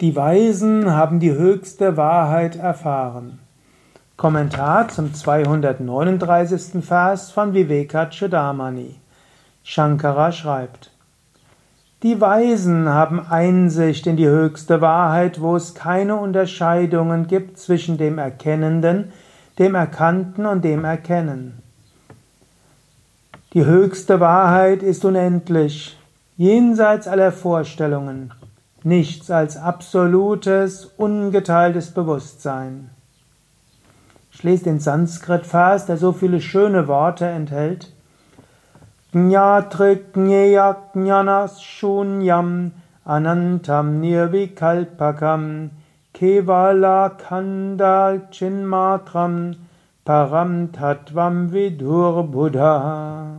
Die Weisen haben die höchste Wahrheit erfahren. Kommentar zum 239. Vers von Vivekachudamani. Shankara schreibt: Die Weisen haben Einsicht in die höchste Wahrheit, wo es keine Unterscheidungen gibt zwischen dem Erkennenden, dem Erkannten und dem Erkennen. Die höchste Wahrheit ist unendlich, jenseits aller Vorstellungen nichts als absolutes, ungeteiltes Bewusstsein. Ich lese den Sanskrit-Vers, der so viele schöne Worte enthält. Jnatrik jnanas shunyam anantam nirvikalpakam kevala kanda chinmatram param tatvam vidur buddha.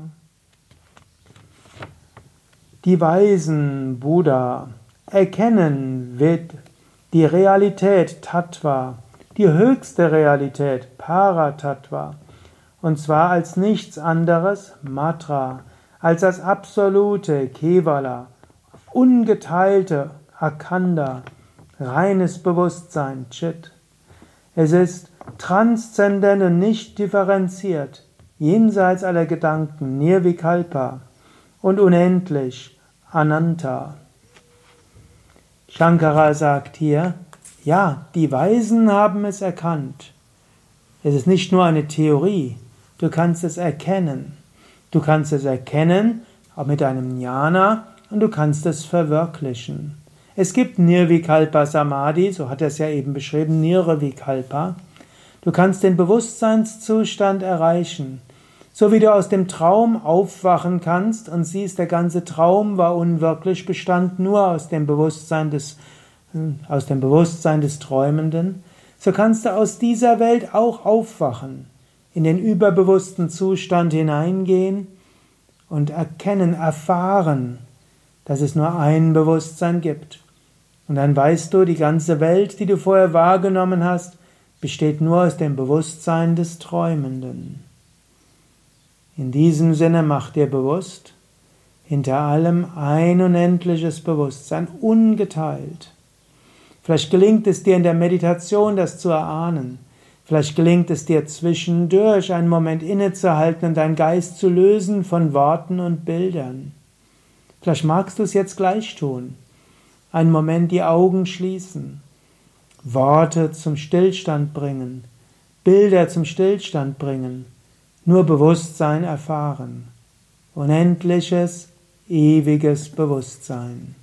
Die Weisen Buddha erkennen wird die Realität Tattva, die höchste Realität Paratattva, und zwar als nichts anderes Matra, als das absolute Kevala, ungeteilte Akanda, reines Bewusstsein Chit. Es ist transzendent und nicht differenziert, jenseits aller Gedanken Nirvikalpa und unendlich Ananta. Shankara sagt hier, ja, die Weisen haben es erkannt. Es ist nicht nur eine Theorie, du kannst es erkennen. Du kannst es erkennen, auch mit einem Jnana, und du kannst es verwirklichen. Es gibt Nirvikalpa Samadhi, so hat er es ja eben beschrieben, Nirvikalpa. Du kannst den Bewusstseinszustand erreichen. So wie du aus dem Traum aufwachen kannst und siehst, der ganze Traum war unwirklich, bestand nur aus dem Bewusstsein des, aus dem Bewusstsein des Träumenden, so kannst du aus dieser Welt auch aufwachen, in den überbewussten Zustand hineingehen und erkennen, erfahren, dass es nur ein Bewusstsein gibt. Und dann weißt du, die ganze Welt, die du vorher wahrgenommen hast, besteht nur aus dem Bewusstsein des Träumenden. In diesem Sinne mach dir bewusst, hinter allem ein unendliches Bewusstsein, ungeteilt. Vielleicht gelingt es dir in der Meditation, das zu erahnen. Vielleicht gelingt es dir zwischendurch einen Moment innezuhalten und deinen Geist zu lösen von Worten und Bildern. Vielleicht magst du es jetzt gleich tun. Einen Moment die Augen schließen, Worte zum Stillstand bringen, Bilder zum Stillstand bringen nur Bewusstsein erfahren. Unendliches, ewiges Bewusstsein.